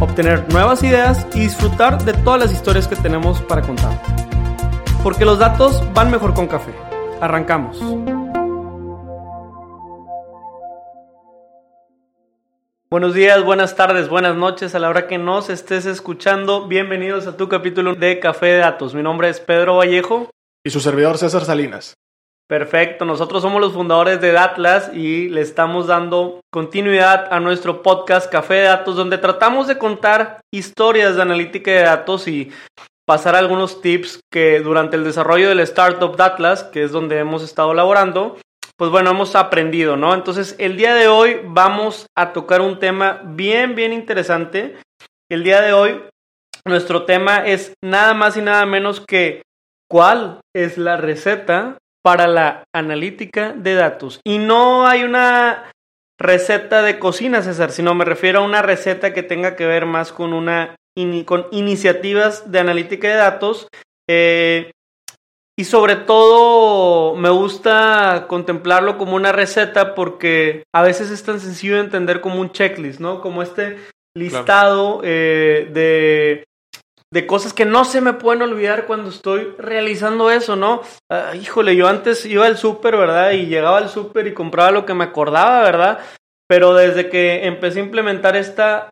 obtener nuevas ideas y disfrutar de todas las historias que tenemos para contar. Porque los datos van mejor con café. Arrancamos. Buenos días, buenas tardes, buenas noches a la hora que nos estés escuchando. Bienvenidos a tu capítulo de Café de Datos. Mi nombre es Pedro Vallejo. Y su servidor César Salinas. Perfecto, nosotros somos los fundadores de Datlas y le estamos dando continuidad a nuestro podcast Café de Datos, donde tratamos de contar historias de analítica de datos y pasar algunos tips que durante el desarrollo del startup Datlas, que es donde hemos estado laborando, pues bueno, hemos aprendido, ¿no? Entonces, el día de hoy vamos a tocar un tema bien, bien interesante. El día de hoy, nuestro tema es nada más y nada menos que cuál es la receta para la analítica de datos. Y no hay una receta de cocina, César, sino me refiero a una receta que tenga que ver más con una con iniciativas de analítica de datos. Eh, y sobre todo me gusta contemplarlo como una receta porque a veces es tan sencillo de entender como un checklist, ¿no? Como este listado eh, de de cosas que no se me pueden olvidar cuando estoy realizando eso, ¿no? Ah, híjole, yo antes iba al súper, ¿verdad? Y llegaba al súper y compraba lo que me acordaba, ¿verdad? Pero desde que empecé a implementar esta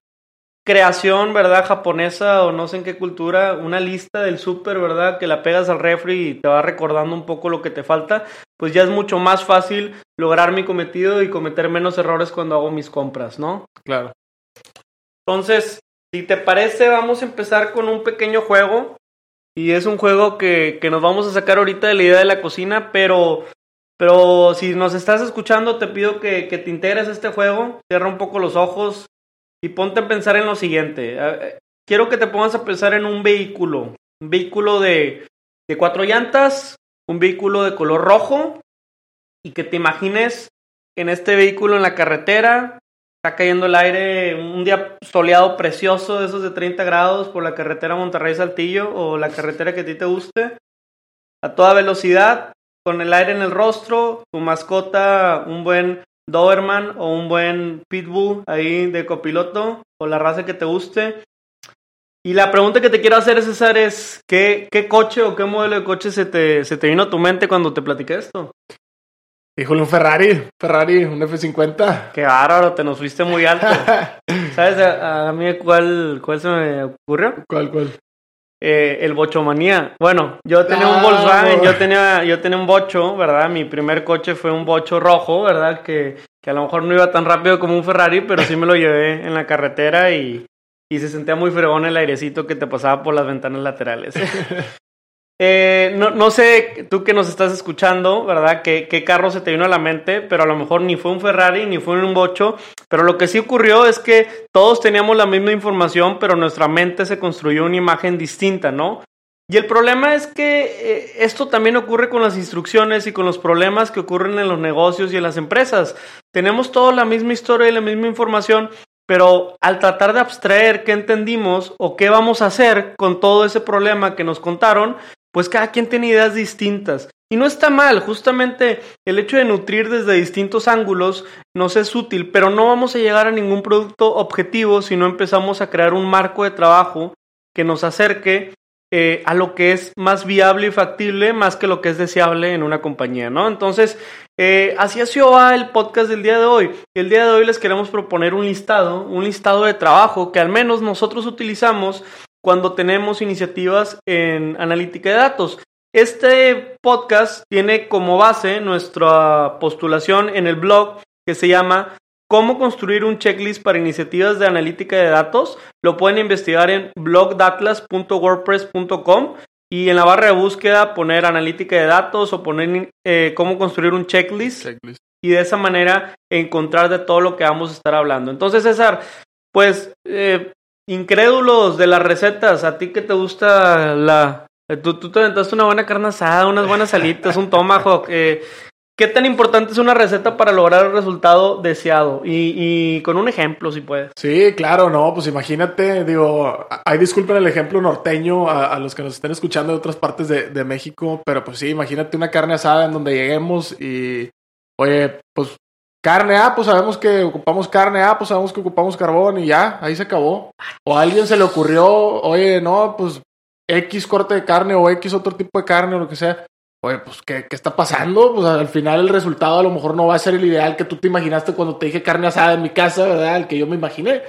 creación, ¿verdad? Japonesa o no sé en qué cultura, una lista del súper, ¿verdad? Que la pegas al refri y te va recordando un poco lo que te falta, pues ya es mucho más fácil lograr mi cometido y cometer menos errores cuando hago mis compras, ¿no? Claro. Entonces, si te parece, vamos a empezar con un pequeño juego. Y es un juego que, nos vamos a sacar ahorita de la idea de la cocina, pero, pero si nos estás escuchando, te pido que, te integres a este juego, cierra un poco los ojos y ponte a pensar en lo siguiente. Quiero que te pongas a pensar en un vehículo, un vehículo de, de cuatro llantas, un vehículo de color rojo, y que te imagines en este vehículo en la carretera, Está cayendo el aire, un día soleado precioso, de esos de 30 grados por la carretera Monterrey-Saltillo o la carretera que a ti te guste. A toda velocidad, con el aire en el rostro, tu mascota, un buen Doberman o un buen Pitbull ahí de copiloto o la raza que te guste. Y la pregunta que te quiero hacer, César, es ¿qué, qué coche o qué modelo de coche se te, se te vino a tu mente cuando te platiqué esto? Híjole, un Ferrari, Ferrari, un F50. Qué bárbaro, te nos fuiste muy alto. ¿Sabes a, mí cuál, cuál se me ocurrió? ¿Cuál, cuál? Eh, el Bochomanía. Bueno, yo tenía un Volkswagen, yo tenía, yo tenía un Bocho, ¿verdad? Mi primer coche fue un Bocho rojo, ¿verdad? Que, que a lo mejor no iba tan rápido como un Ferrari, pero sí me lo llevé en la carretera y, y se sentía muy fregón el airecito que te pasaba por las ventanas laterales. Eh, no, no, sé, tú que nos estás escuchando, ¿verdad? ¿Qué, ¿Qué, carro se te vino a la mente? Pero a lo mejor ni fue un Ferrari, ni fue un Bocho. Pero lo que sí ocurrió es que todos teníamos la misma información, pero nuestra mente se construyó una imagen distinta, ¿no? Y el problema es que eh, esto también ocurre con las instrucciones y con los problemas que ocurren en los negocios y en las empresas. Tenemos toda la misma historia y la misma información, pero al tratar de abstraer qué entendimos o qué vamos a hacer con todo ese problema que nos contaron, pues cada quien tiene ideas distintas. Y no está mal, justamente el hecho de nutrir desde distintos ángulos nos es útil, pero no vamos a llegar a ningún producto objetivo si no empezamos a crear un marco de trabajo que nos acerque eh, a lo que es más viable y factible más que lo que es deseable en una compañía, ¿no? Entonces, eh, así ha sido el podcast del día de hoy. El día de hoy les queremos proponer un listado, un listado de trabajo que al menos nosotros utilizamos cuando tenemos iniciativas en analítica de datos. Este podcast tiene como base nuestra postulación en el blog que se llama ¿Cómo construir un checklist para iniciativas de analítica de datos? Lo pueden investigar en blogdatlas.wordpress.com y en la barra de búsqueda poner analítica de datos o poner eh, cómo construir un checklist, y de esa manera encontrar de todo lo que vamos a estar hablando. Entonces, César, pues eh, incrédulos de las recetas, a ti que te gusta la... Tú, tú te aventaste una buena carne asada, unas buenas salitas, un tomahawk. Eh, ¿Qué tan importante es una receta para lograr el resultado deseado? Y, y, con un ejemplo, si puedes. Sí, claro, no, pues imagínate, digo, hay disculpen el ejemplo norteño a, a, los que nos estén escuchando de otras partes de, de, México, pero pues sí, imagínate una carne asada en donde lleguemos y, oye, pues carne, ah, pues sabemos que ocupamos carne, ah, pues sabemos que ocupamos carbón y ya, ahí se acabó. O a alguien se le ocurrió, oye, no, pues X corte de carne o X otro tipo de carne o lo que sea oye, pues, ¿qué, ¿qué, está pasando? Pues al final el resultado a lo mejor no va a ser el ideal que tú te imaginaste cuando te dije carne asada en mi casa, ¿verdad? El que yo me imaginé.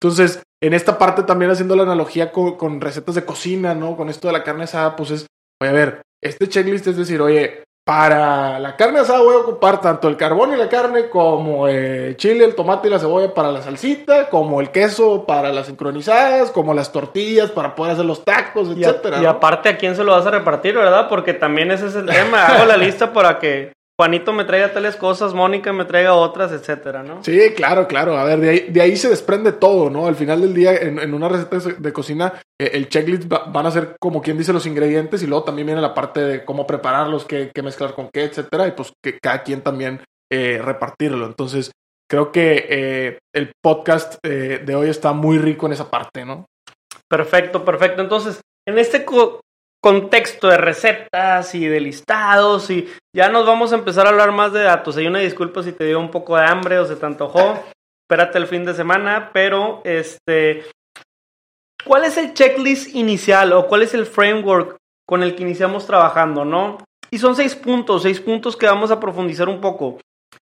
Entonces, en esta parte también haciendo la analogía con, con recetas de cocina, ¿no? Con esto de la carne asada, pues es, oye, a ver, este checklist es decir, oye, para la carne asada voy a ocupar tanto el carbón y la carne como el chile, el tomate y la cebolla para la salsita, como el queso para las sincronizadas, como las tortillas para poder hacer los tacos, etcétera. Y, y aparte a quién se lo vas a repartir, ¿verdad? Porque también ese es el tema. Hago la lista para que Juanito me traiga tales cosas, Mónica me traiga otras, etcétera, ¿no? Sí, claro, claro. A ver, de ahí, de ahí se desprende todo, ¿no? Al final del día, en, en una receta de cocina, eh, el checklist va, van a ser como quien dice los ingredientes y luego también viene la parte de cómo prepararlos, qué, qué mezclar con qué, etcétera, y pues que cada quien también eh, repartirlo. Entonces, creo que eh, el podcast de hoy está muy rico en esa parte, ¿no? Perfecto, perfecto. Entonces, en este contexto de recetas y de listados y ya nos vamos a empezar a hablar más de datos. Hay una disculpa si te dio un poco de hambre o se te antojó. Espérate el fin de semana, pero este ¿cuál es el checklist inicial o cuál es el framework con el que iniciamos trabajando, no? Y son seis puntos, seis puntos que vamos a profundizar un poco.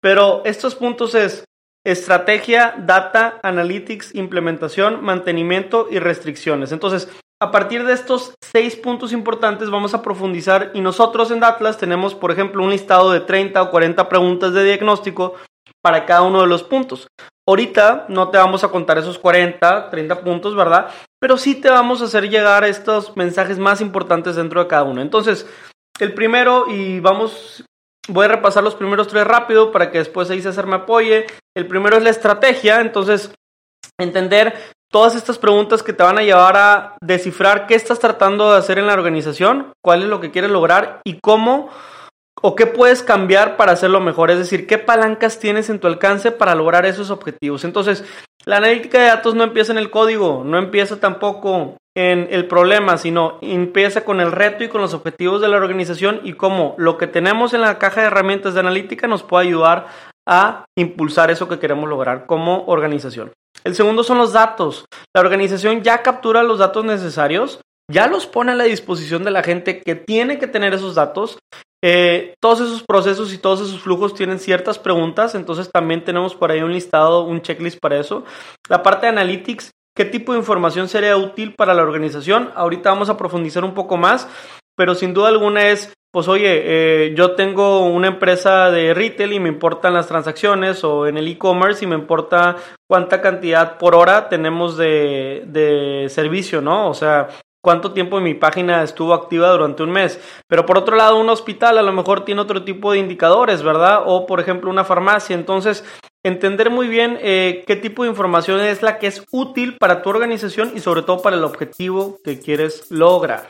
Pero estos puntos es estrategia, data, analytics, implementación, mantenimiento y restricciones. Entonces, a partir de estos seis puntos importantes vamos a profundizar y nosotros en Atlas tenemos, por ejemplo, un listado de 30 o 40 preguntas de diagnóstico para cada uno de los puntos. Ahorita no te vamos a contar esos 40, 30 puntos, ¿verdad? Pero sí te vamos a hacer llegar estos mensajes más importantes dentro de cada uno. Entonces, el primero, y vamos, voy a repasar los primeros tres rápido para que después ahí César me apoye. El primero es la estrategia, entonces entender todas estas preguntas que te van a llevar a descifrar qué estás tratando de hacer en la organización, cuál es lo que quieres lograr y cómo o qué puedes cambiar para hacerlo mejor. Es decir, qué palancas tienes en tu alcance para lograr esos objetivos. Entonces, la analítica de datos no empieza en el código, no empieza tampoco en el problema, sino empieza con el reto y con los objetivos de la organización y cómo lo que tenemos en la caja de herramientas de analítica nos puede ayudar a impulsar eso que queremos lograr como organización. El segundo son los datos. La organización ya captura los datos necesarios, ya los pone a la disposición de la gente que tiene que tener esos datos. Eh, todos esos procesos y todos esos flujos tienen ciertas preguntas, entonces también tenemos por ahí un listado, un checklist para eso. La parte de analytics, ¿qué tipo de información sería útil para la organización? Ahorita vamos a profundizar un poco más, pero sin duda alguna es pues oye, eh, yo tengo una empresa de retail y me importan las transacciones o en el e-commerce y me importa cuánta cantidad por hora tenemos de, servicio, ¿no? O sea, cuánto tiempo mi página estuvo activa durante un mes. Pero por otro lado, un hospital a lo mejor tiene otro tipo de indicadores, ¿verdad? O por ejemplo una farmacia. Entonces, entender muy bien eh, qué tipo de información es la que es útil para tu organización y sobre todo para el objetivo que quieres lograr.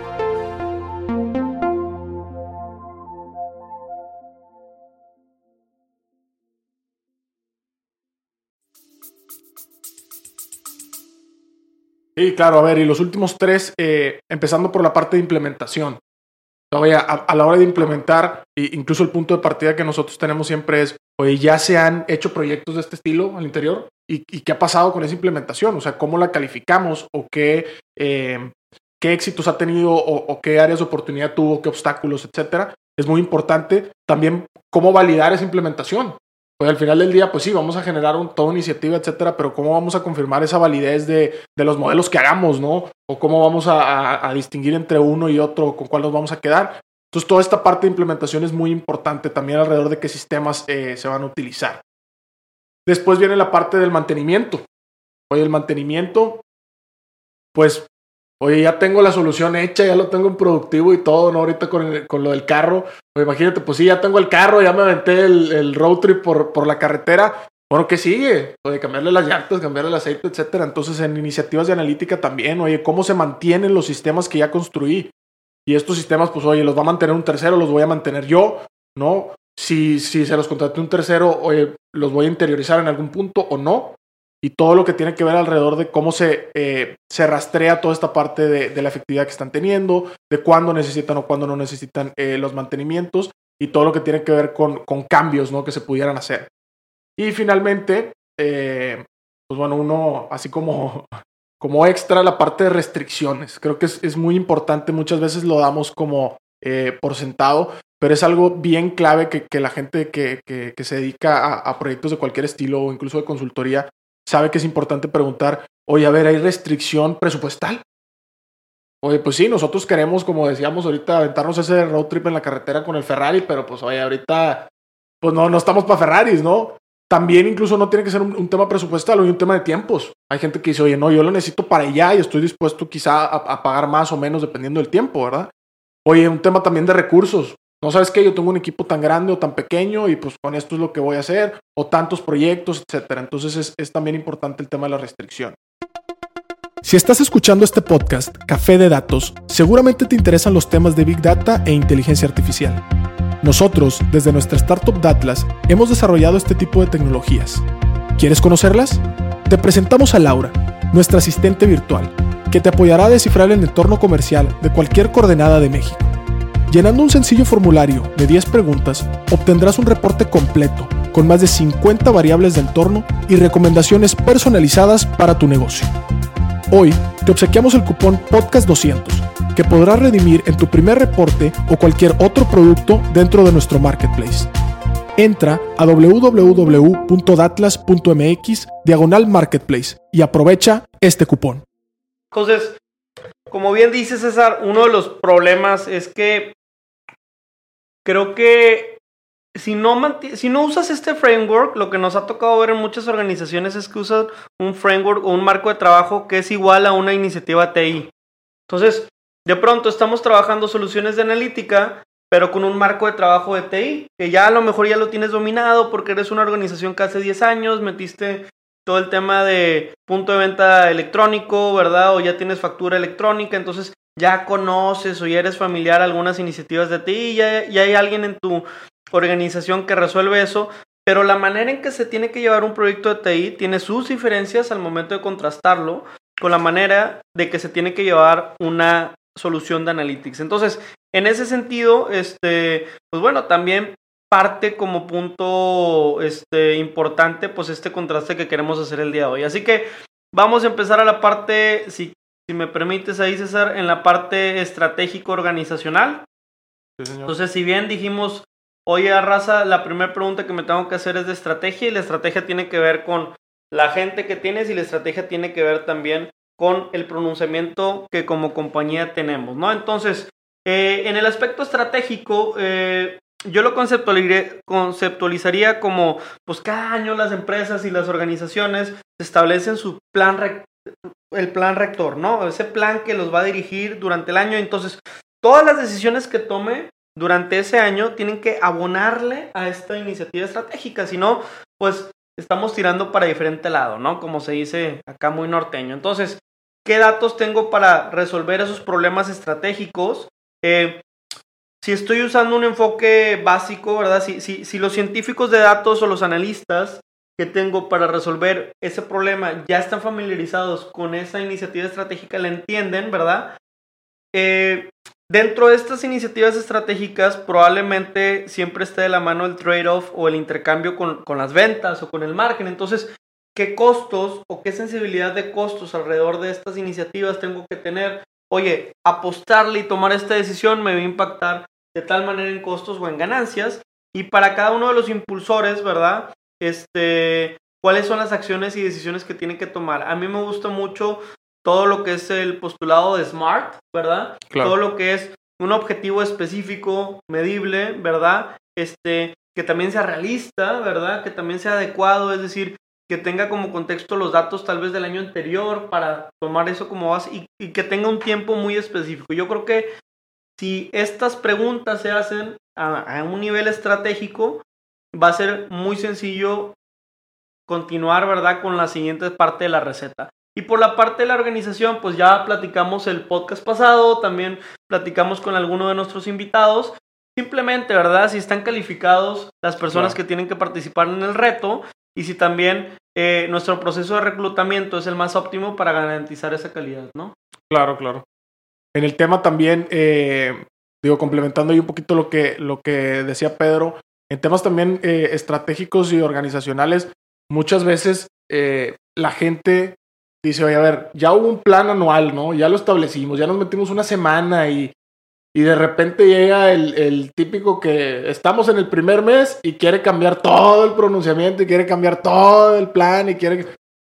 Sí, claro, a ver, y los últimos tres, eh, empezando por la parte de implementación. Todavía a, la hora de implementar, incluso el punto de partida que nosotros tenemos siempre es, oye, ya se han hecho proyectos de este estilo al interior y, qué ha pasado con esa implementación, o sea, cómo la calificamos o qué, eh, qué éxitos ha tenido o, qué áreas de oportunidad tuvo, qué obstáculos, etcétera. Es muy importante también cómo validar esa implementación. Pues al final del día, pues sí, vamos a generar un, toda iniciativa, etcétera, pero cómo vamos a confirmar esa validez de, de los modelos que hagamos, ¿no? O cómo vamos a, a, distinguir entre uno y otro, con cuál nos vamos a quedar. Entonces, toda esta parte de implementación es muy importante también alrededor de qué sistemas eh, se van a utilizar. Después viene la parte del mantenimiento. Oye, el mantenimiento, pues Oye, ya tengo la solución hecha, ya lo tengo en productivo y todo, ¿no? Ahorita con, con lo del carro. Oye, imagínate, pues sí, ya tengo el carro, ya me aventé el, road trip por, por la carretera. Bueno, ¿qué sigue? Oye, cambiarle las llantas, cambiarle el aceite, etcétera. Entonces, en iniciativas de analítica también, oye, ¿cómo se mantienen los sistemas que ya construí? Y estos sistemas, pues, oye, los va a mantener un tercero, los voy a mantener yo, ¿no? Si, si se los contraté un tercero, oye, los voy a interiorizar en algún punto o no y todo lo que tiene que ver alrededor de cómo se, eh, se rastrea toda esta parte de, la efectividad que están teniendo, de cuándo necesitan o cuándo no necesitan eh, los mantenimientos y todo lo que tiene que ver con, con cambios ¿no? que se pudieran hacer. Y finalmente, eh, pues bueno, uno así como, como extra la parte de restricciones. Creo que es, es muy importante, muchas veces lo damos como por sentado, pero es algo bien clave que, que la gente que, que, que se dedica a, a, proyectos de cualquier estilo o incluso de consultoría sabe que es importante preguntar, oye, a ver, ¿hay restricción presupuestal? Oye, pues sí, nosotros queremos, como decíamos ahorita, aventarnos ese road trip en la carretera con el Ferrari, pero pues oye, ahorita, pues no, no estamos para Ferraris, ¿no? También incluso no tiene que ser un, tema presupuestal o un tema de tiempos. Hay gente que dice, oye, no, yo lo necesito para allá y estoy dispuesto quizá a, a pagar más o menos dependiendo del tiempo, ¿verdad? Oye, un tema también de recursos. No sabes que yo tengo un equipo tan grande o tan pequeño y pues con esto es lo que voy a hacer, o tantos proyectos, etcétera. Entonces es, también importante el tema de la restricción. Si estás escuchando este podcast, Café de Datos, seguramente te interesan los temas de Big Data e inteligencia artificial. Nosotros, desde nuestra startup Datlas, hemos desarrollado este tipo de tecnologías. ¿Quieres conocerlas? Te presentamos a Laura, nuestra asistente virtual, que te apoyará a descifrar el entorno comercial de cualquier coordenada de México. Llenando un sencillo formulario de 10 preguntas, obtendrás un reporte completo con más de 50 variables de entorno y recomendaciones personalizadas para tu negocio. Hoy te obsequiamos el cupón Podcast200 que podrás redimir en tu primer reporte o cualquier otro producto dentro de nuestro marketplace. Entra a www.datlas.mx diagonal marketplace y aprovecha este cupón. Entonces, como bien dice César, uno de los problemas es que creo que si no, si no usas este framework, lo que nos ha tocado ver en muchas organizaciones es que usan un framework o un marco de trabajo que es igual a una iniciativa TI. Entonces, de pronto estamos trabajando soluciones de analítica, pero con un marco de trabajo de TI, que ya a lo mejor ya lo tienes dominado porque eres una organización que hace 10 años metiste todo el tema de punto de venta electrónico, ¿verdad? O ya tienes factura electrónica, entonces ya conoces o ya eres familiar algunas iniciativas de ti y ya, hay alguien en tu organización que resuelve eso, pero la manera en que se tiene que llevar un proyecto de TI tiene sus diferencias al momento de contrastarlo con la manera de que se tiene que llevar una solución de analytics. Entonces, en ese sentido, este, pues bueno, también parte como punto este, importante, pues este contraste que queremos hacer el día de hoy. Así que vamos a empezar a la parte, si si me permites ahí, César, en la parte estratégico organizacional. Entonces, si bien dijimos, oye, raza, la primera pregunta que me tengo que hacer es de estrategia y la estrategia tiene que ver con la gente que tienes y la estrategia tiene que ver también con el pronunciamiento que como compañía tenemos, ¿no? Entonces, eh, en el aspecto estratégico, eh, yo lo conceptualizaría como, pues cada año las empresas y las organizaciones establecen su plan el plan rector, ¿no? Ese plan que los va a dirigir durante el año. Entonces, todas las decisiones que tome durante ese año tienen que abonarle a esta iniciativa estratégica. Si no, pues estamos tirando para diferente lado, ¿no? Como se dice acá muy norteño. Entonces, ¿qué datos tengo para resolver esos problemas estratégicos? Eh, si estoy usando un enfoque básico, ¿verdad? Si, si, si los científicos de datos o los analistas que tengo para resolver ese problema ya están familiarizados con esa iniciativa estratégica, la entienden, ¿verdad? Eh, Dentro de estas iniciativas estratégicas, probablemente siempre esté de la mano el trade-off o el intercambio con, con, las ventas o con el margen. Entonces, ¿qué costos o qué sensibilidad de costos alrededor de estas iniciativas tengo que tener? Oye, apostarle y tomar esta decisión me va a impactar de tal manera en costos o en ganancias. Y para cada uno de los impulsores, ¿verdad? Este, ¿cuáles son las acciones y decisiones que tienen que tomar? A mí me gusta mucho todo lo que es el postulado de SMART, ¿verdad? Todo lo que es un objetivo específico, medible, ¿verdad? Este, que también sea realista, ¿verdad? Que también sea adecuado, es decir, que tenga como contexto los datos tal vez del año anterior para tomar eso como base y, que tenga un tiempo muy específico. Yo creo que si estas preguntas se hacen a, a un nivel estratégico, va a ser muy sencillo continuar, ¿verdad? Con la siguiente parte de la receta. Y por la parte de la organización, pues ya platicamos el podcast pasado, también platicamos con alguno de nuestros invitados. Simplemente, ¿verdad? Si están calificados las personas que tienen que participar en el reto y si también eh, nuestro proceso de reclutamiento es el más óptimo para garantizar esa calidad, ¿no? Claro, claro. En el tema también, eh, digo, complementando ahí un poquito lo que, lo que decía Pedro, en temas también eh, estratégicos y organizacionales, muchas veces la gente dice, oye, a ver, ya hubo un plan anual, ¿no? Ya lo establecimos, ya nos metimos una semana y, y de repente llega el, el, típico que estamos en el primer mes y quiere cambiar todo el pronunciamiento y quiere cambiar todo el plan y quiere...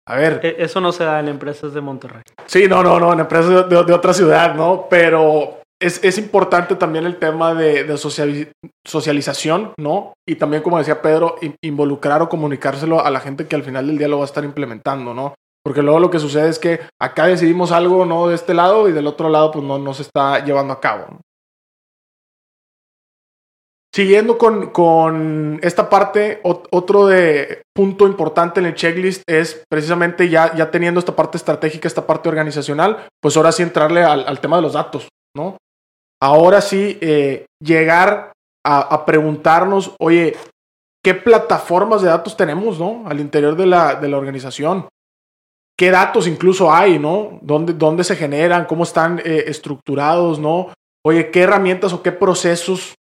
A ver. E, eso no se da en empresas de Monterrey. Sí, no, no, no, en empresas de, de, otra ciudad, ¿no? Pero es, es, importante también el tema de, de socialización, ¿no? Y también, como decía Pedro, involucrar o comunicárselo a la gente que al final del día lo va a estar implementando, ¿no? Porque luego lo que sucede es que acá decidimos algo no de este lado y del otro lado pues no, no se está llevando a cabo. Siguiendo con, con, esta parte, otro de punto importante en el checklist es precisamente ya, ya teniendo esta parte estratégica, esta parte organizacional, pues ahora sí entrarle al tema de los datos, ¿no? Ahora sí eh, llegar a, preguntarnos, oye, ¿qué plataformas de datos tenemos, ¿no? Al interior de la, de la organización qué datos incluso hay, ¿no? ¿Dónde, dónde se generan? ¿Cómo están eh, estructurados, ¿no? Oye, ¿qué herramientas o qué procesos,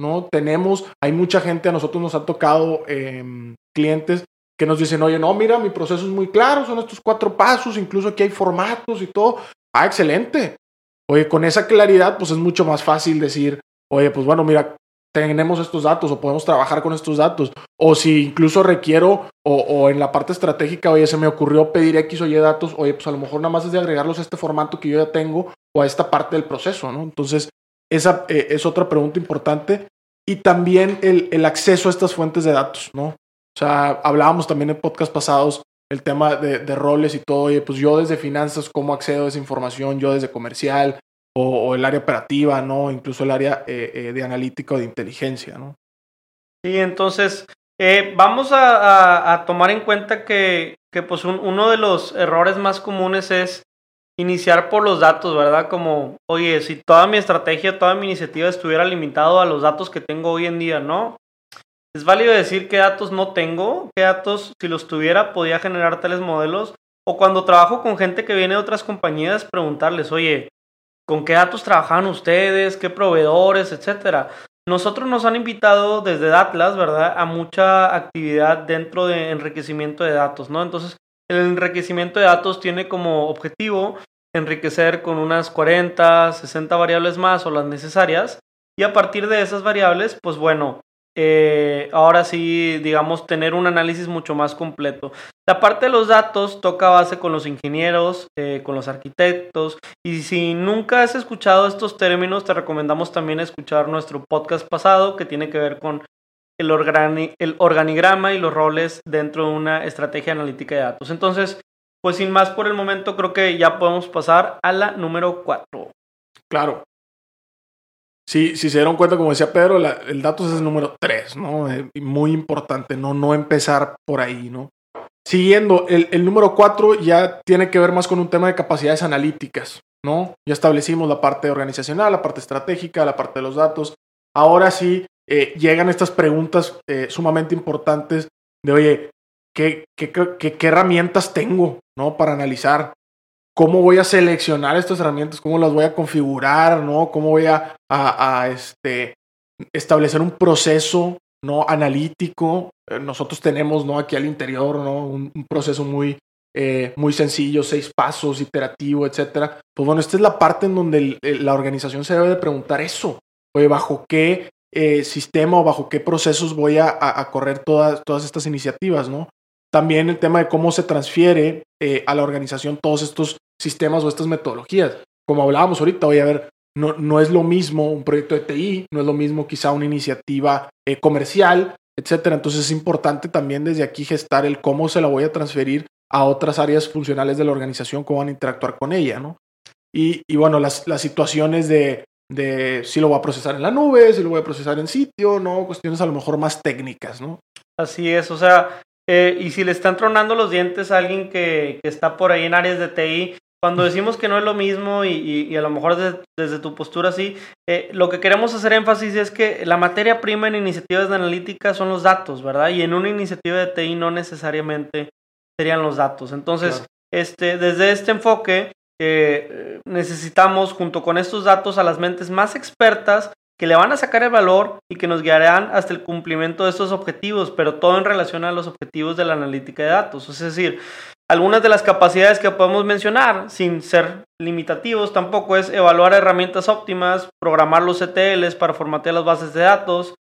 ¿no? Tenemos. Hay mucha gente, a nosotros nos ha tocado em, clientes que nos dicen, oye, no, mira, mi proceso es muy claro, son estos cuatro pasos, incluso aquí hay formatos y todo. Ah, excelente. Oye, con esa claridad, pues es mucho más fácil decir, oye, pues bueno, mira, tenemos estos datos o podemos trabajar con estos datos. O si incluso requiero o, en la parte estratégica, oye, se me ocurrió pedir X o Y datos, oye, pues a lo mejor nada más es de agregarlos a este formato que yo ya tengo o a esta parte del proceso, ¿no? Entonces, esa eh, es otra pregunta importante. Y también el, el, acceso a estas fuentes de datos, ¿no? O sea, hablábamos también en podcast pasados el tema de, roles y todo, oye, pues yo desde finanzas, ¿cómo accedo a esa información? Yo desde comercial, o, el área operativa, ¿no? Incluso el área eh, eh, de analítica o de inteligencia, ¿no? Sí, entonces eh, vamos a, tomar en cuenta que, pues un, uno de los errores más comunes es iniciar por los datos, ¿verdad? Como, oye, si toda mi estrategia, toda mi iniciativa estuviera limitado a los datos que tengo hoy en día, ¿no? Es válido decir qué datos no tengo, qué datos, si los tuviera, podía generar tales modelos. O cuando trabajo con gente que viene de otras compañías, preguntarles, oye, con qué datos trabajan ustedes, qué proveedores, etcétera. Nosotros nos han invitado desde Atlas, ¿verdad?, a mucha actividad dentro de enriquecimiento de datos, ¿no? Entonces, el enriquecimiento de datos tiene como objetivo enriquecer con unas 40, 60 variables más o las necesarias y a partir de esas variables, pues bueno, eh, ahora sí, digamos, tener un análisis mucho más completo. La parte de los datos toca base con los ingenieros, eh, con los arquitectos, y si nunca has escuchado estos términos, te recomendamos también escuchar nuestro podcast pasado que tiene que ver con el, organigrama y los roles dentro de una estrategia analítica de datos. Entonces, pues sin más por el momento, creo que ya podemos pasar a la número 4. Claro, si, si se dieron cuenta, como decía Pedro, el datos es el número 3, ¿no? Eh, muy importante, ¿no? No empezar por ahí, ¿no? Siguiendo, el, el número 4 ya tiene que ver más con un tema de capacidades analíticas, ¿no? Ya establecimos la parte organizacional, la parte estratégica, la parte de los datos. Ahora sí eh, llegan estas preguntas eh, sumamente importantes de, oye, ¿qué, qué, qué, qué herramientas tengo, ¿no? Para analizar. Cómo voy a seleccionar estas herramientas, cómo las voy a configurar, ¿no? Cómo voy a, a, este, establecer un proceso, ¿no? Analítico. Eh, nosotros tenemos, ¿no? Aquí al interior, ¿no? Un, proceso muy, eh, muy sencillo, seis pasos, iterativo, etcétera. Pues bueno, esta es la parte en donde la organización se debe de preguntar eso. Oye, ¿bajo qué eh, sistema o bajo qué procesos voy a, correr todas, todas estas iniciativas, ¿no? También el tema de cómo se transfiere a la organización todos estos sistemas o estas metodologías. Como hablábamos ahorita, voy a ver, no, no es lo mismo un proyecto de TI, no es lo mismo quizá una iniciativa eh, comercial, etcétera. Entonces es importante también desde aquí gestar el cómo se la voy a transferir a otras áreas funcionales de la organización, cómo van a interactuar con ella, ¿no? Y, y bueno, las, las situaciones de, de si lo voy a procesar en la nube, si lo voy a procesar en sitio, ¿no? Cuestiones a lo mejor más técnicas, ¿no? Así es, o sea, eh, y si le están tronando los dientes a alguien que, que, está por ahí en áreas de TI, cuando decimos que no es lo mismo y, a lo mejor desde, tu postura sí, eh, lo que queremos hacer énfasis es que la materia prima en iniciativas de analítica son los datos, ¿verdad? Y en una iniciativa de TI no necesariamente serían los datos. Entonces, este, desde este enfoque, eh, necesitamos junto con estos datos a las mentes más expertas que le van a sacar el valor y que nos guiarán hasta el cumplimiento de estos objetivos, pero todo en relación a los objetivos de la analítica de datos. Es decir, algunas de las capacidades que podemos mencionar, sin ser limitativos tampoco, es evaluar herramientas óptimas, programar los ETLs para formatear las bases de datos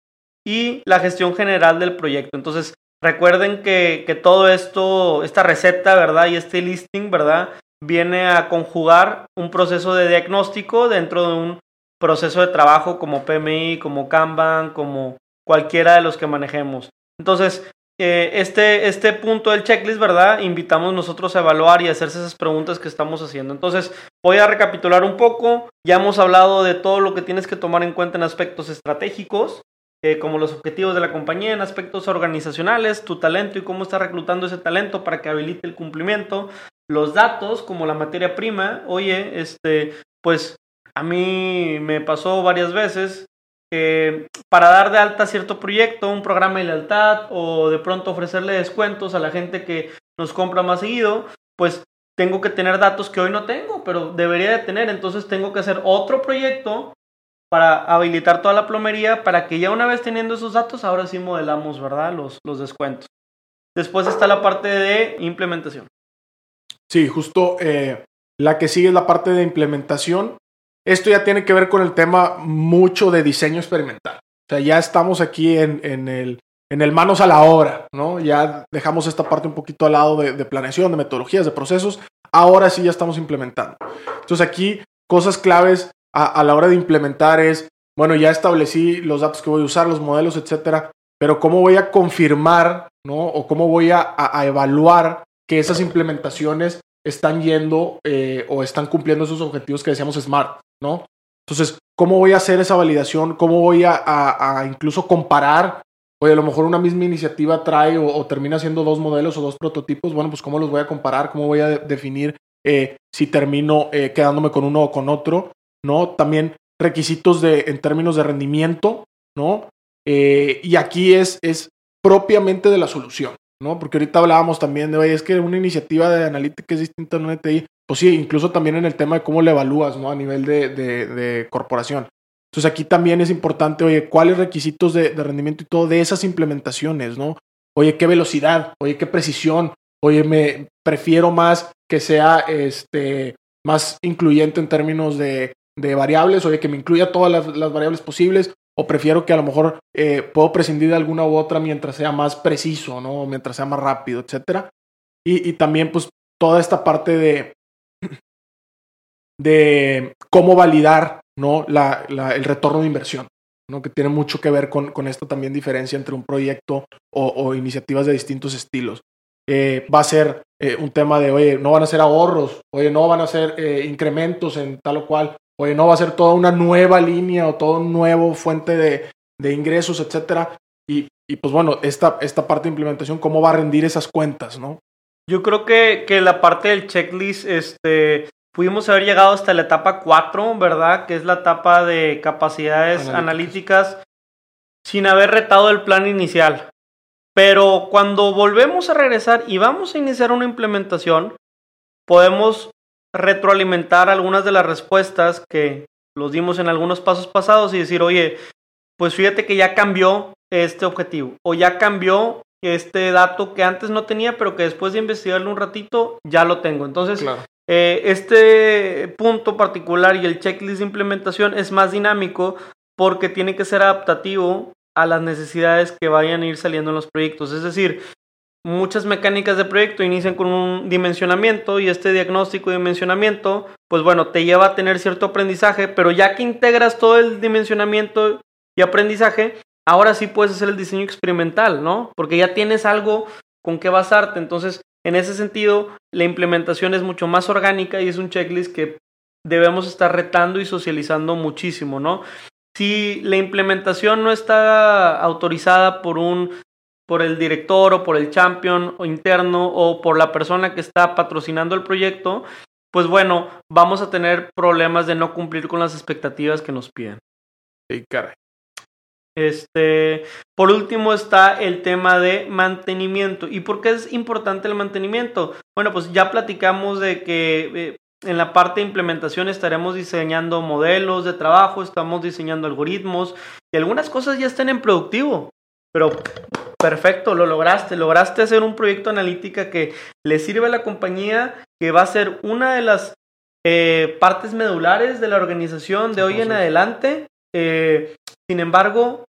y la gestión general del proyecto. Entonces, recuerden que, que todo esto, esta receta, ¿verdad? Y este listing, ¿verdad? Viene a conjugar un proceso de diagnóstico dentro de un proceso de trabajo como PMI, como Kanban, como cualquiera de los que manejemos. Entonces, este, este punto del checklist, ¿verdad? Invitamos nosotros a evaluar y hacerse esas preguntas que estamos haciendo. Entonces, voy a recapitular un poco. Ya hemos hablado de todo lo que tienes que tomar en cuenta en aspectos estratégicos, eh, como los objetivos de la compañía, en aspectos organizacionales, tu talento y cómo estás reclutando ese talento para que habilite el cumplimiento. Los datos, como la materia prima. Oye, este, pues a mí me pasó varias veces eh, para dar de alta cierto proyecto, un programa de lealtad o de pronto ofrecerle descuentos a la gente que nos compra más seguido, pues tengo que tener datos que hoy no tengo, pero debería de tener. Entonces tengo que hacer otro proyecto para habilitar toda la plomería para que ya una vez teniendo esos datos, ahora sí modelamos, ¿verdad? Los, los descuentos. Después está la parte de implementación. Sí, justo eh, la que sigue es la parte de implementación. Esto ya tiene que ver con el tema mucho de diseño experimental. O sea, ya estamos aquí en, el, en el manos a la obra, ¿no? Ya dejamos esta parte un poquito al lado de, planeación, de metodologías, de procesos. Ahora sí ya estamos implementando. Entonces aquí cosas claves a, la hora de implementar es, bueno, ya establecí los datos que voy a usar, los modelos, etcétera, pero cómo voy a confirmar, ¿no? O cómo voy a, a evaluar que esas implementaciones están yendo eh, o están cumpliendo esos objetivos que decíamos SMART, ¿no? Entonces, ¿cómo voy a hacer esa validación? ¿Cómo voy a, incluso comparar? Oye, a lo mejor una misma iniciativa trae o, termina siendo dos modelos o dos prototipos. Bueno, pues ¿cómo los voy a comparar? ¿Cómo voy a definir eh, si termino eh, quedándome con uno o con otro? ¿No? También requisitos de, en términos de rendimiento, ¿no? y aquí es, es propiamente de la solución. ¿no? Porque ahorita hablábamos también de, oye, es que una iniciativa de analítica es distinta a una ETI. Pues sí, incluso también en el tema de cómo le evalúas, ¿no? A nivel de, de, corporación. Entonces aquí también es importante, oye, cuáles requisitos de, rendimiento y todo de esas implementaciones, ¿no? Oye, qué velocidad, oye, qué precisión, oye, me prefiero más que sea este, más incluyente en términos de, de variables, oye, que me incluya todas las, las variables posibles, o prefiero que a lo mejor eh, puedo prescindir de alguna u otra mientras sea más preciso, ¿no? Mientras sea más rápido, etcétera. Y, también, pues, toda esta parte de, de cómo validar, ¿no? La, el retorno de inversión, ¿no? Que tiene mucho que ver con, con esta también diferencia entre un proyecto o, iniciativas de distintos estilos. Eh, va a ser eh, un tema de, oye, no van a ser ahorros, oye, no van a ser incrementos en tal o cual oye, no va a ser toda una nueva línea o todo un nuevo fuente de, ingresos, etcétera. Y, pues bueno, esta, esta parte de implementación, ¿cómo va a rendir esas cuentas, no? Yo creo que, que la parte del checklist, este, pudimos haber llegado hasta la etapa 4, ¿verdad? Que es la etapa de capacidades analíticas, sin haber retado el plan inicial. Pero cuando volvemos a regresar y vamos a iniciar una implementación, podemos retroalimentar algunas de las respuestas que los dimos en algunos pasos pasados y decir, oye, pues fíjate que ya cambió este objetivo o ya cambió este dato que antes no tenía, pero que después de investigarlo un ratito ya lo tengo. Entonces, eh, este punto particular y el checklist de implementación es más dinámico porque tiene que ser adaptativo a las necesidades que vayan a ir saliendo en los proyectos. Es decir, muchas mecánicas de proyecto inician con un dimensionamiento y este diagnóstico y dimensionamiento, pues bueno, te lleva a tener cierto aprendizaje, pero ya que integras todo el dimensionamiento y aprendizaje, ahora sí puedes hacer el diseño experimental, ¿no? Porque ya tienes algo con qué basarte. Entonces, en ese sentido, la implementación es mucho más orgánica y es un checklist que debemos estar retando y socializando muchísimo, ¿no? Si la implementación no está autorizada por un por el director o por el champion o interno o por la persona que está patrocinando el proyecto, pues bueno, vamos a tener problemas de no cumplir con las expectativas que nos piden. Sí, caray. Este, por último está el tema de mantenimiento. ¿Y por qué es importante el mantenimiento? Bueno, pues ya platicamos de que eh, en la parte de implementación estaremos diseñando modelos de trabajo, estamos diseñando algoritmos y algunas cosas ya están en productivo. Pero perfecto, lo lograste. Lograste hacer un proyecto analítica que le sirve a la compañía, que va a ser una de las eh, partes medulares de la organización de hoy en adelante. Eh, sin embargo,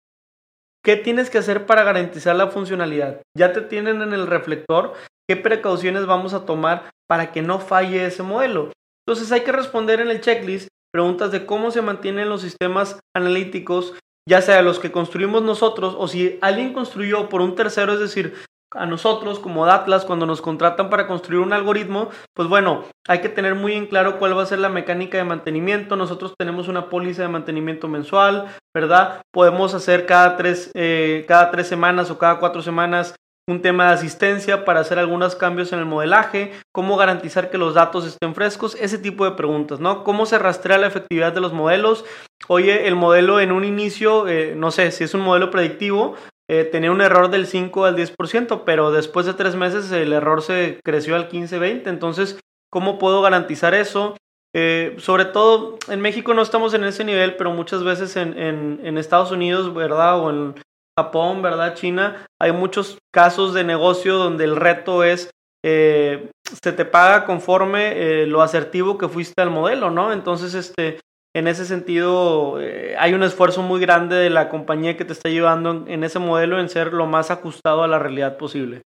¿qué tienes que hacer para garantizar la funcionalidad? Ya te tienen en el reflector. ¿Qué precauciones vamos a tomar para que no falle ese modelo? Entonces hay que responder en el checklist preguntas de cómo se mantienen los sistemas analíticos ya sea los que construimos nosotros o si alguien construyó por un tercero, es decir, a nosotros como Datlas cuando nos contratan para construir un algoritmo, pues bueno, hay que tener muy en claro cuál va a ser la mecánica de mantenimiento. Nosotros tenemos una póliza de mantenimiento mensual, ¿verdad? Podemos hacer cada tres, eh, cada tres semanas o cada cuatro semanas un tema de asistencia para hacer algunos cambios en el modelaje, cómo garantizar que los datos estén frescos, ese tipo de preguntas, ¿no? ¿Cómo se rastrea la efectividad de los modelos? Oye, el modelo en un inicio, eh, no sé, si es un modelo predictivo, eh, tenía un error del 5 al 10%, pero después de tres meses el error se creció al 15-20%, entonces, ¿cómo puedo garantizar eso? Eh, sobre todo en México no estamos en ese nivel, pero muchas veces en, en, Estados Unidos, ¿verdad? O en Japón, ¿verdad? China, hay muchos casos de negocio donde el reto es, eh, se te paga conforme eh, lo asertivo que fuiste al modelo, ¿no? Entonces, este, en ese sentido, eh, hay un esfuerzo muy grande de la compañía que te está llevando en, ese modelo en ser lo más ajustado a la realidad posible.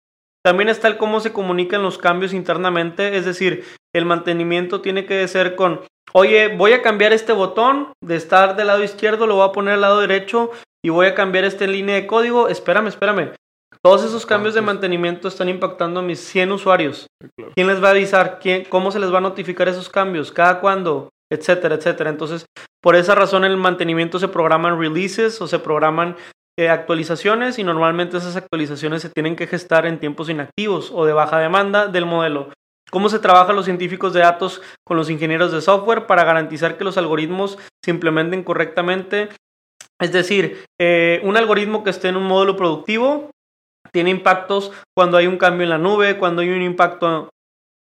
También está el cómo se comunican los cambios internamente, es decir, el mantenimiento tiene que ser con, oye, voy a cambiar este botón de estar del lado izquierdo, lo voy a poner al lado derecho y voy a cambiar esta línea de código, espérame, espérame. Todos esos cambios de mantenimiento están impactando a mis 100 usuarios. ¿Quién les va a avisar? ¿Quién, ¿Cómo se les va a notificar esos cambios? ¿Cada cuándo? Etcétera, etcétera. Entonces, por esa razón el mantenimiento se programan releases o se programan eh, actualizaciones y normalmente esas actualizaciones se tienen que gestar en tiempos inactivos o de baja demanda del modelo. ¿Cómo se trabajan los científicos de datos con los ingenieros de software para garantizar que los algoritmos se implementen correctamente es decir, eh, un algoritmo que esté en un módulo productivo tiene impactos cuando hay un cambio en la nube, cuando hay un impacto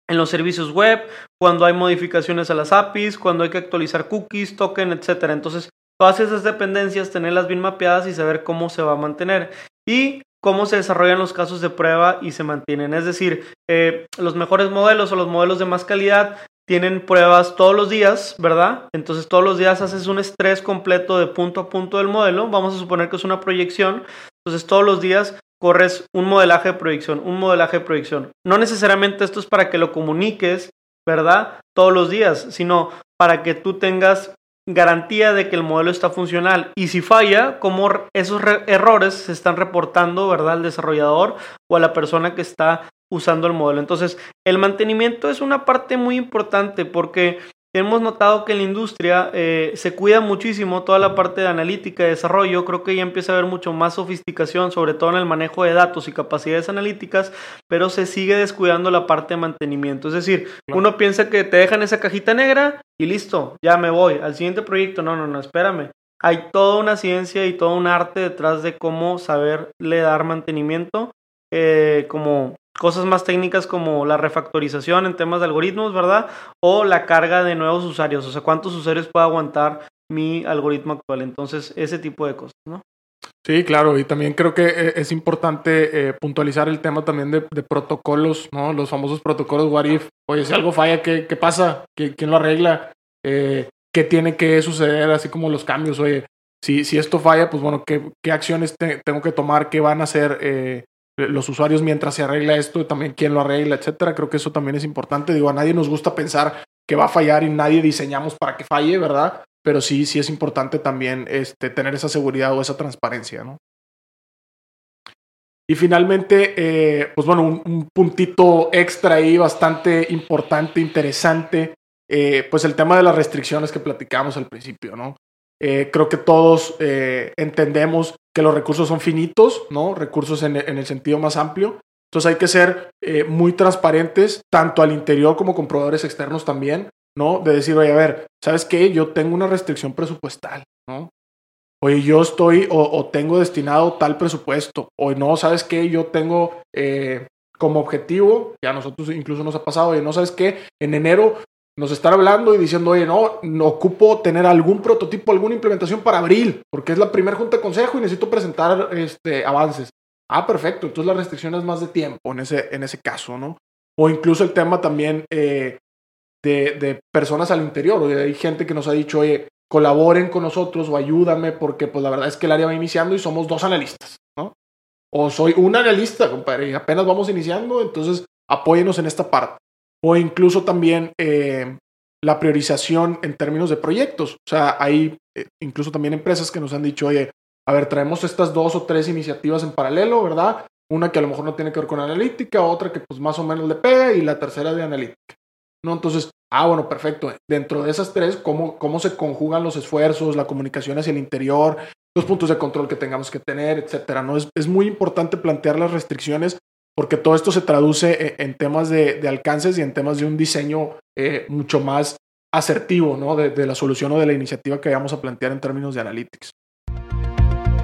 en los servicios web, cuando hay modificaciones a las APIs, cuando hay que actualizar cookies, token, etc. Entonces, todas esas dependencias, tenerlas bien mapeadas y saber cómo se va a mantener. Y cómo se desarrollan los casos de prueba y se mantienen. Es decir, eh, los mejores modelos o los modelos de más calidad tienen pruebas todos los días, ¿verdad? Entonces todos los días haces un estrés completo de punto a punto del modelo. Vamos a suponer que es una proyección. Entonces todos los días corres un modelaje de proyección, un modelaje de proyección. No necesariamente esto es para que lo comuniques, ¿verdad? Todos los días, sino para que tú tengas garantía de que el modelo está funcional. Y si falla, cómo esos errores se están reportando, ¿verdad? Al desarrollador o a la persona que está usando el modelo. Entonces, el mantenimiento es una parte muy importante porque hemos notado que en la industria eh, se cuida muchísimo toda la parte de analítica y desarrollo. Creo que ya empieza a haber mucho más sofisticación, sobre todo en el manejo de datos y capacidades analíticas, pero se sigue descuidando la parte de mantenimiento. Es decir, uno piensa que te dejan esa cajita negra y listo, ya me voy al siguiente proyecto. No, no, no, espérame. Hay toda una ciencia y todo un arte detrás de cómo saberle dar mantenimiento. Eh, como cosas más técnicas como la refactorización en temas de algoritmos, ¿verdad? O la carga de nuevos usuarios, o sea, cuántos usuarios puede aguantar mi algoritmo actual. Entonces, ese tipo de cosas, ¿no? Sí, claro, y también creo que eh, es importante eh, puntualizar el tema también de, protocolos, ¿no? Los famosos protocolos What If. Oye, si algo falla, ¿qué, qué pasa? ¿Quién lo arregla? Eh, ¿Qué tiene que suceder? Así como los cambios, oye, si, si esto falla, pues bueno, ¿qué, qué acciones tengo que tomar? ¿Qué van a hacer los usuarios mientras se arregla esto? También quién lo arregla, etcétera. Creo que eso también es importante. Digo, a nadie nos gusta pensar que va a fallar y nadie diseñamos para que falle, ¿verdad? pero sí, sí es importante también este, tener esa seguridad o esa transparencia, ¿no? Y finalmente, eh, pues bueno, un, puntito extra ahí bastante importante, interesante, eh, pues el tema de las restricciones que platicamos al principio, ¿no? Eh, creo que todos entendemos que los recursos son finitos, ¿no? Recursos en, el sentido más amplio. Entonces hay que ser muy transparentes, tanto al interior como con proveedores externos también, ¿no? De decir, oye, a ver, ¿sabes qué? Yo tengo una restricción presupuestal, ¿no? Oye, yo estoy o, tengo destinado tal presupuesto, o no, ¿sabes qué? Yo tengo eh, como objetivo, que a nosotros incluso nos ha pasado, oye, no, ¿sabes qué? En enero nos están hablando y diciendo, oye, no, no ocupo tener algún prototipo, alguna implementación para abril, porque es la primera junta de consejo y necesito presentar este, avances. Ah, perfecto, entonces la restricción es más de tiempo en ese, en ese caso, ¿no? O incluso el tema también eh, de, personas al interior. hay gente que nos ha dicho, oye, colaboren con nosotros o ayúdame porque pues la verdad es que el área va iniciando y somos dos analistas, ¿no? O soy un analista, compadre, y apenas vamos iniciando, entonces apóyenos en esta parte. O incluso también eh, la priorización en términos de proyectos. O sea, hay eh, incluso también empresas que nos han dicho, oye, a ver, traemos estas dos o tres iniciativas en paralelo, ¿verdad? Una que a lo mejor no tiene que ver con analítica, otra que pues más o menos le pega y la tercera de analítica. ¿no? Entonces, ah, bueno, perfecto. Dentro de esas tres, ¿cómo, cómo se conjugan los esfuerzos, la comunicación hacia el interior, los puntos de control que tengamos que tener, etcétera, ¿no? Es, es muy importante plantear las restricciones porque todo esto se traduce e, en temas de, alcances y en temas de un diseño eh, mucho más asertivo, ¿no? De, de la solución o de la iniciativa que vamos a plantear en términos de analytics.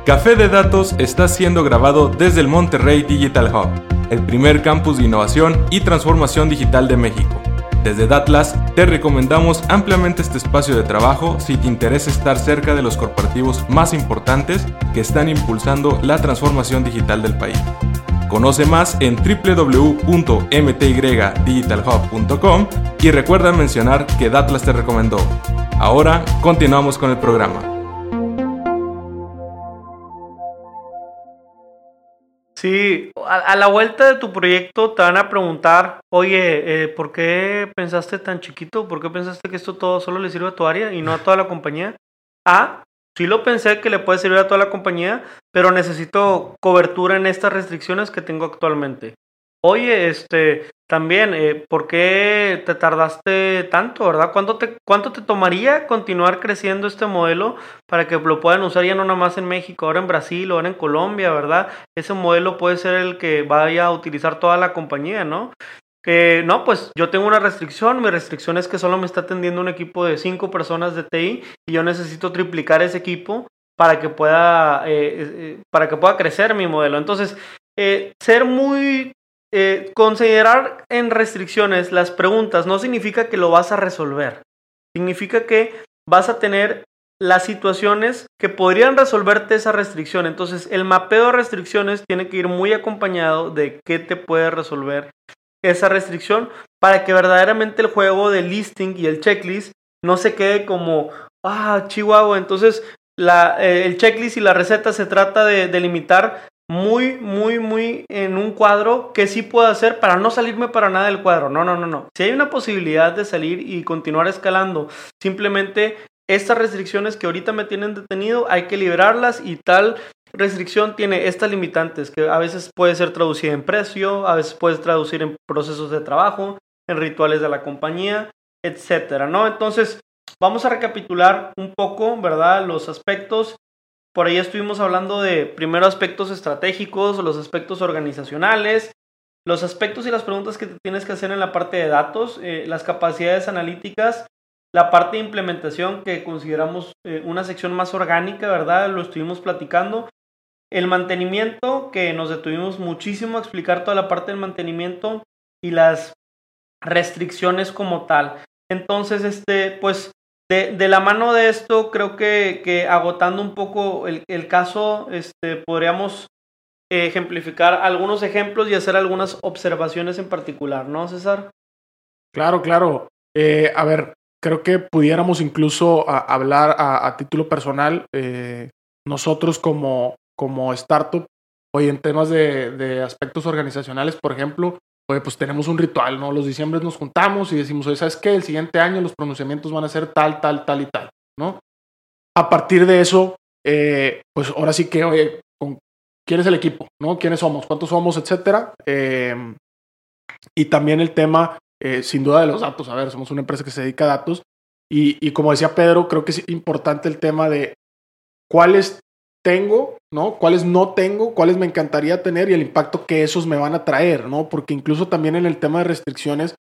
Café de Datos está siendo grabado desde el Monterrey Digital Hub, el primer campus de innovación y transformación digital de México. Desde Datlas te recomendamos ampliamente este espacio de trabajo si te interesa estar cerca de los corporativos más importantes que están impulsando la transformación digital del país. Conoce más en www.mtydigitalhub.com y recuerda mencionar que Datlas te recomendó. Ahora continuamos con el programa. Sí, a, la vuelta de tu proyecto te van a preguntar, oye, eh, ¿por qué pensaste tan chiquito? ¿Por qué pensaste que esto todo solo le sirve a tu área y no a toda la compañía? Ah, sí lo pensé que le puede servir a toda la compañía, pero necesito cobertura en estas restricciones que tengo actualmente. Oye, este, también, eh, ¿por qué te tardaste tanto, verdad? ¿Cuánto te, ¿Cuánto te tomaría continuar creciendo este modelo para que lo puedan usar ya no nada más en México, ahora en Brasil, ahora en Colombia, verdad? Ese modelo puede ser el que vaya a utilizar toda la compañía, ¿no? Que no, pues yo tengo una restricción, mi restricción es que solo me está atendiendo un equipo de cinco personas de TI y yo necesito triplicar ese equipo para que pueda, eh, eh, para que pueda crecer mi modelo. Entonces, ser muy eh, considerar en restricciones las preguntas no significa que lo vas a resolver. Significa que vas a tener las situaciones que podrían resolverte esa restricción. Entonces, el mapeo de restricciones tiene que ir muy acompañado de qué te puede resolver esa restricción para que verdaderamente el juego de listing y el checklist no se quede como, ah, chihuahua. Entonces, eh, el checklist y la receta se trata de delimitar muy, muy, muy en un cuadro que sí puedo hacer para no salirme para nada del cuadro. No, no, no, no. Si hay una posibilidad de salir y continuar escalando, simplemente estas restricciones que ahorita me tienen detenido, hay que liberarlas y tal restricción tiene estas limitantes que a veces puede ser traducida en precio, a veces puede traducir en procesos de trabajo, en rituales de la compañía, etcétera, ¿no? Entonces, vamos a recapitular un poco, ¿verdad? Los aspectos por ahí estuvimos hablando de primero aspectos estratégicos, los aspectos organizacionales, los aspectos y las preguntas que te tienes que hacer en la parte de datos, eh, las capacidades analíticas, la parte de implementación que consideramos eh, una sección más orgánica, ¿verdad? Lo estuvimos platicando. El mantenimiento, que nos detuvimos muchísimo a explicar toda la parte del mantenimiento y las restricciones como tal. Entonces, este, pues, de, la mano de esto, creo que, agotando un poco el, caso, este, podríamos ejemplificar algunos ejemplos y hacer algunas observaciones en particular, ¿no, César? Claro, claro. Eh, a ver, creo que pudiéramos incluso hablar a, a, título personal, eh, nosotros como, como startup, hoy en temas de, de, aspectos organizacionales, por ejemplo, pues tenemos un ritual, ¿no? Los diciembre nos juntamos y decimos, oye, ¿sabes qué? El siguiente año los pronunciamientos van a ser tal, tal, tal y tal, ¿no? A partir de eso, eh, pues ahora sí que, oye, con, ¿quién es el equipo? ¿No? ¿Quiénes somos? ¿Cuántos somos? Etcétera. Eh, y también el tema, eh, sin duda, de los datos. A ver, somos una empresa que se dedica a datos. Y, y como decía Pedro, creo que es importante el tema de cuáles tengo, ¿no? Cuáles no tengo, cuáles me encantaría tener y el impacto que esos me van a traer, ¿no? Porque incluso también en el tema de restricciones,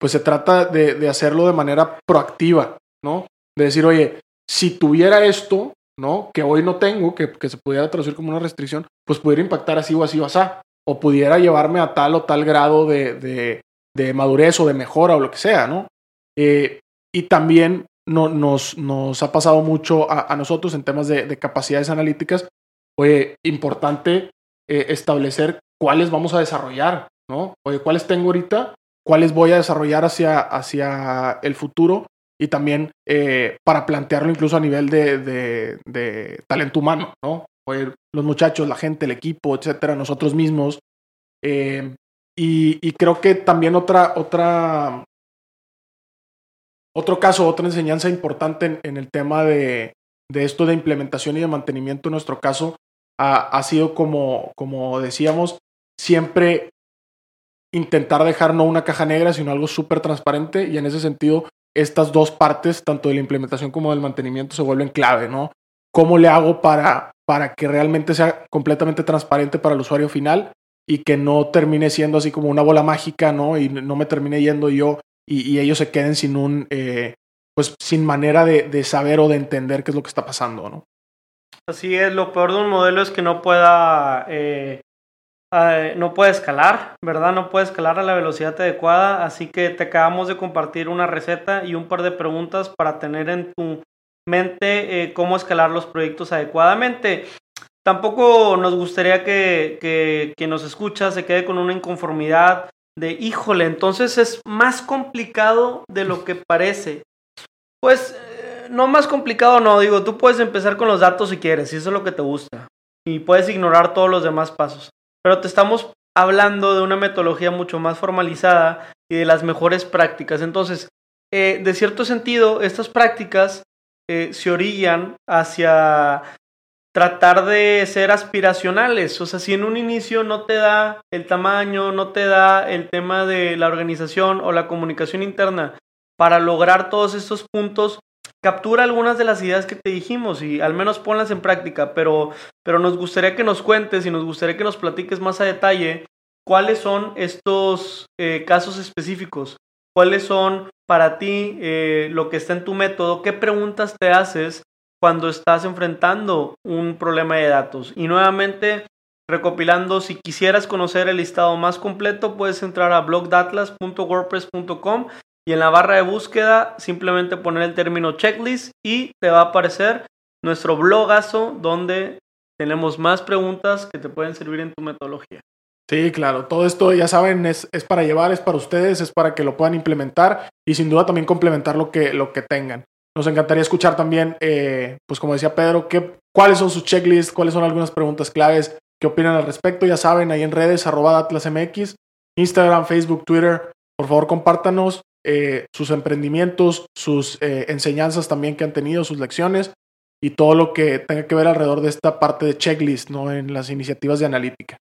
pues se trata de, de hacerlo de manera proactiva, ¿no? De decir, oye, si tuviera esto, ¿no? Que hoy no tengo, que, que, se pudiera traducir como una restricción, pues pudiera impactar así o así o así, o pudiera llevarme a tal o tal grado de, de, de madurez o de mejora o lo que sea, ¿no? Eh, y también no, nos, nos, ha pasado mucho a, a nosotros en temas de, de, capacidades analíticas. Oye, importante eh, establecer cuáles vamos a desarrollar, ¿no? Oye, cuáles tengo ahorita, cuáles voy a desarrollar hacia, hacia el futuro y también eh, para plantearlo incluso a nivel de, de, de talento humano, ¿no? Oye, los muchachos, la gente, el equipo, etcétera, nosotros mismos. Eh, y, y, creo que también otra, otra otro caso, otra enseñanza importante en, el tema de, esto de implementación y de mantenimiento, en nuestro caso, ha, sido como, como decíamos, siempre intentar dejar no una caja negra, sino algo súper transparente y en ese sentido estas dos partes, tanto de la implementación como del mantenimiento, se vuelven clave, ¿no? ¿Cómo le hago para, para que realmente sea completamente transparente para el usuario final y que no termine siendo así como una bola mágica, ¿no? Y no me termine yendo yo y, ellos se queden sin un, eh, pues sin manera de, de, saber o de entender qué es lo que está pasando, ¿no? Así es, lo peor de un modelo es que no pueda, eh, no puede escalar, ¿verdad? No puede escalar a la velocidad adecuada, así que te acabamos de compartir una receta y un par de preguntas para tener en tu mente eh, cómo escalar los proyectos adecuadamente. Tampoco nos gustaría que, que, que nos escucha se quede con una inconformidad de híjole, entonces es más complicado de lo que parece. Pues no más complicado, no, digo, tú puedes empezar con los datos si quieres, si eso es lo que te gusta, y puedes ignorar todos los demás pasos, pero te estamos hablando de una metodología mucho más formalizada y de las mejores prácticas. Entonces, eh, de cierto sentido, estas prácticas eh, se orillan hacia tratar de ser aspiracionales. O sea, si en un inicio no te da el tamaño, no te da el tema de la organización o la comunicación interna para lograr todos estos puntos, captura algunas de las ideas que te dijimos y al menos ponlas en práctica, pero, pero nos gustaría que nos cuentes y nos gustaría que nos platiques más a detalle cuáles son estos eh, casos específicos, cuáles son para ti eh, lo que está en tu método, qué preguntas te haces cuando estás enfrentando un problema de datos. Y nuevamente, recopilando, si quisieras conocer el listado más completo, puedes entrar a blogdatlas.wordpress.com y en la barra de búsqueda simplemente poner el término checklist y te va a aparecer nuestro blogazo donde tenemos más preguntas que te pueden servir en tu metodología. Sí, claro. Todo esto, ya saben, es, para llevar, es para ustedes, es para que lo puedan implementar y sin duda también complementar lo que, lo que tengan. Nos encantaría escuchar también, eh, pues como decía Pedro, qué, cuáles son sus checklists, cuáles son algunas preguntas claves, qué opinan al respecto. Ya saben, ahí en redes, arroba AtlasMX, Instagram, Facebook, Twitter. Por favor, compártanos eh, sus emprendimientos, sus eh, enseñanzas también que han tenido, sus lecciones y todo lo que tenga que ver alrededor de esta parte de checklist, ¿no? En las iniciativas de analítica.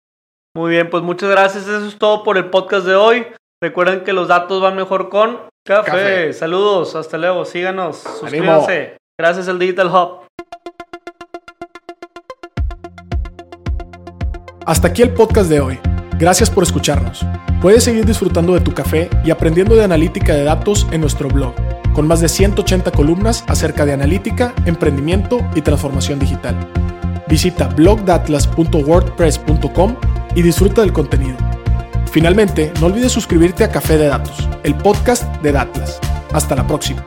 Muy bien, pues muchas gracias. Eso es todo por el podcast de hoy. Recuerden que los datos van mejor con Café. Café. Saludos, hasta luego. Síganos, suscríbanse. Animo. Gracias al Digital Hub. Hasta aquí el podcast de hoy. Gracias por escucharnos. Puedes seguir disfrutando de tu café y aprendiendo de analítica de datos en nuestro blog, con más de 180 columnas acerca de analítica, emprendimiento y transformación digital. visita blogdatlas.wordpress.com y disfruta del contenido. Finalmente, no olvides suscribirte a Café de Datos, el podcast de Datlas. Hasta la próxima.